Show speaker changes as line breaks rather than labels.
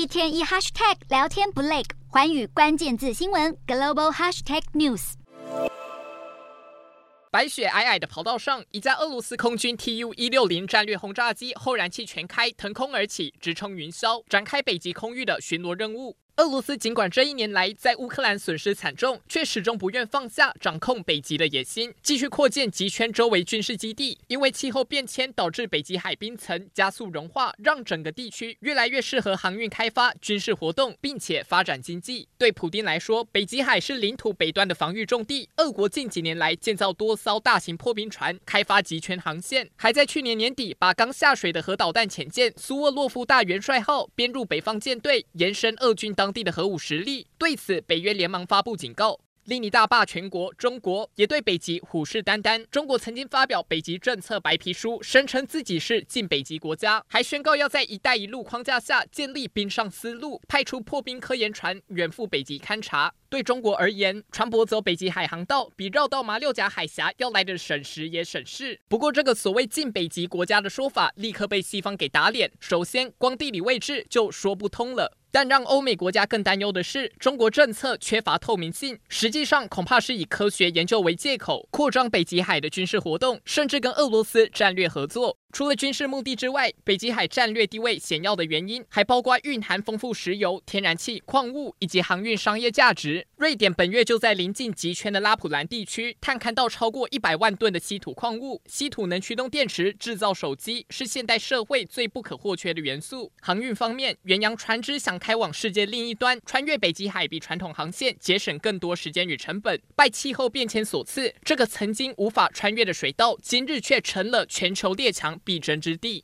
一天一 hashtag 聊天不累，环宇关键字新闻 global hashtag news。
白雪皑皑的跑道上，一架俄罗斯空军 Tu-160 战略轰炸机后燃气全开，腾空而起，直冲云霄，展开北极空域的巡逻任务。俄罗斯尽管这一年来在乌克兰损失惨重，却始终不愿放下掌控北极的野心，继续扩建极圈周围军事基地。因为气候变迁导致北极海冰层加速融化，让整个地区越来越适合航运开发、军事活动，并且发展经济。对普丁来说，北极海是领土北端的防御重地。俄国近几年来建造多艘大型破冰船，开发极圈航线，还在去年年底把刚下水的核导弹潜舰苏沃洛夫大元帅号编入北方舰队，延伸俄军当地的核武实力，对此北约连忙发布警告。另一大霸全国中国也对北极虎视眈眈。中国曾经发表北极政策白皮书，声称自己是近北极国家，还宣告要在“一带一路”框架下建立冰上丝路，派出破冰科研船远赴北极勘察。对中国而言，船舶走北极海航道比绕道马六甲海峡要来的省时也省事。不过，这个所谓近北极国家的说法立刻被西方给打脸。首先，光地理位置就说不通了。但让欧美国家更担忧的是，中国政策缺乏透明性，实际上恐怕是以科学研究为借口，扩张北极海的军事活动，甚至跟俄罗斯战略合作。除了军事目的之外，北极海战略地位显要的原因，还包括蕴含丰富石油、天然气、矿物以及航运商业价值。瑞典本月就在临近极圈的拉普兰地区探勘到超过一百万吨的稀土矿物。稀土能驱动电池、制造手机，是现代社会最不可或缺的元素。航运方面，远洋船只想开往世界另一端，穿越北极海比传统航线节省更多时间与成本。拜气候变迁所赐，这个曾经无法穿越的水道，今日却成了全球列强必争之地。